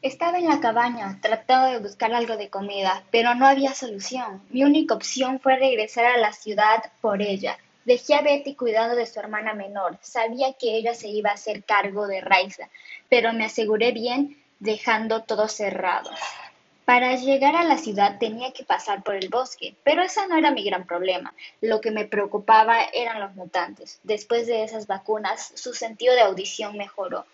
Estaba en la cabaña, tratando de buscar algo de comida, pero no había solución. Mi única opción fue regresar a la ciudad por ella. Dejé a Betty cuidando de su hermana menor. Sabía que ella se iba a hacer cargo de Raiza, pero me aseguré bien dejando todo cerrado. Para llegar a la ciudad tenía que pasar por el bosque, pero ese no era mi gran problema. Lo que me preocupaba eran los mutantes. Después de esas vacunas, su sentido de audición mejoró.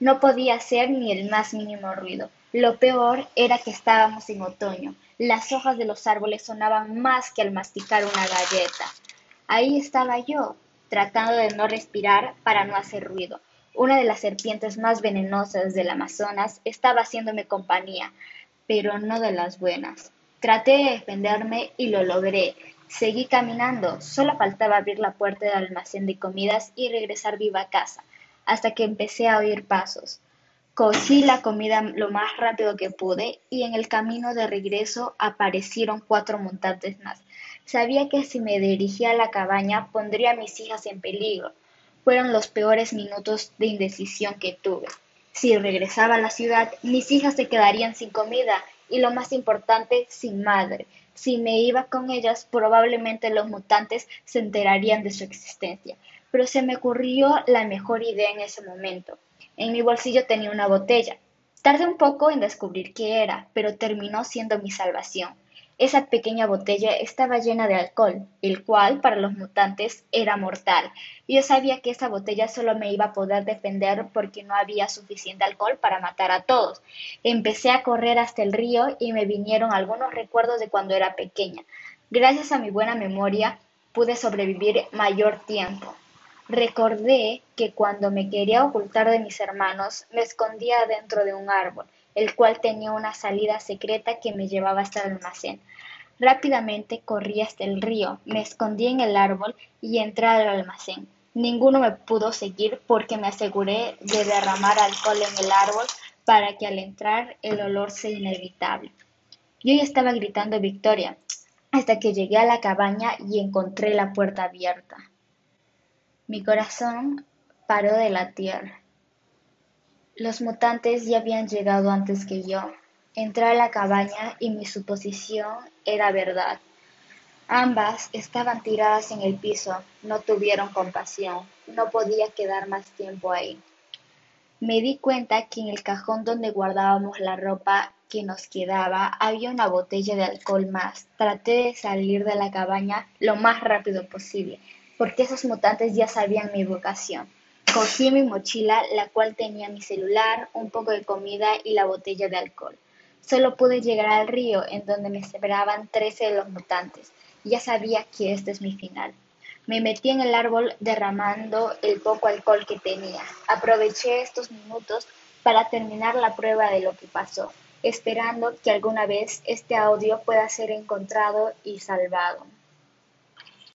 No podía hacer ni el más mínimo ruido. Lo peor era que estábamos en otoño. Las hojas de los árboles sonaban más que al masticar una galleta. Ahí estaba yo, tratando de no respirar para no hacer ruido. Una de las serpientes más venenosas del Amazonas estaba haciéndome compañía, pero no de las buenas. Traté de defenderme y lo logré. Seguí caminando, solo faltaba abrir la puerta del almacén de comidas y regresar viva a casa hasta que empecé a oír pasos. Cogí la comida lo más rápido que pude y en el camino de regreso aparecieron cuatro montantes más. Sabía que si me dirigía a la cabaña pondría a mis hijas en peligro. Fueron los peores minutos de indecisión que tuve. Si regresaba a la ciudad, mis hijas se quedarían sin comida y lo más importante, sin madre. Si me iba con ellas, probablemente los mutantes se enterarían de su existencia pero se me ocurrió la mejor idea en ese momento. En mi bolsillo tenía una botella. Tardé un poco en descubrir qué era, pero terminó siendo mi salvación. Esa pequeña botella estaba llena de alcohol, el cual para los mutantes era mortal. Yo sabía que esa botella solo me iba a poder defender porque no había suficiente alcohol para matar a todos. Empecé a correr hasta el río y me vinieron algunos recuerdos de cuando era pequeña. Gracias a mi buena memoria pude sobrevivir mayor tiempo. Recordé que cuando me quería ocultar de mis hermanos, me escondía dentro de un árbol, el cual tenía una salida secreta que me llevaba hasta el almacén. Rápidamente corrí hasta el río, me escondí en el árbol y entré al almacén. Ninguno me pudo seguir porque me aseguré de derramar alcohol en el árbol para que al entrar el olor sea inevitable. Yo ya estaba gritando victoria hasta que llegué a la cabaña y encontré la puerta abierta. Mi corazón paró de latir. Los mutantes ya habían llegado antes que yo. Entré a la cabaña y mi suposición era verdad. Ambas estaban tiradas en el piso, no tuvieron compasión, no podía quedar más tiempo ahí. Me di cuenta que en el cajón donde guardábamos la ropa que nos quedaba había una botella de alcohol más. Traté de salir de la cabaña lo más rápido posible, porque esos mutantes ya sabían mi vocación. Cogí mi mochila, la cual tenía mi celular, un poco de comida y la botella de alcohol. Solo pude llegar al río, en donde me esperaban trece de los mutantes. Ya sabía que este es mi final. Me metí en el árbol derramando el poco alcohol que tenía. Aproveché estos minutos para terminar la prueba de lo que pasó, esperando que alguna vez este audio pueda ser encontrado y salvado.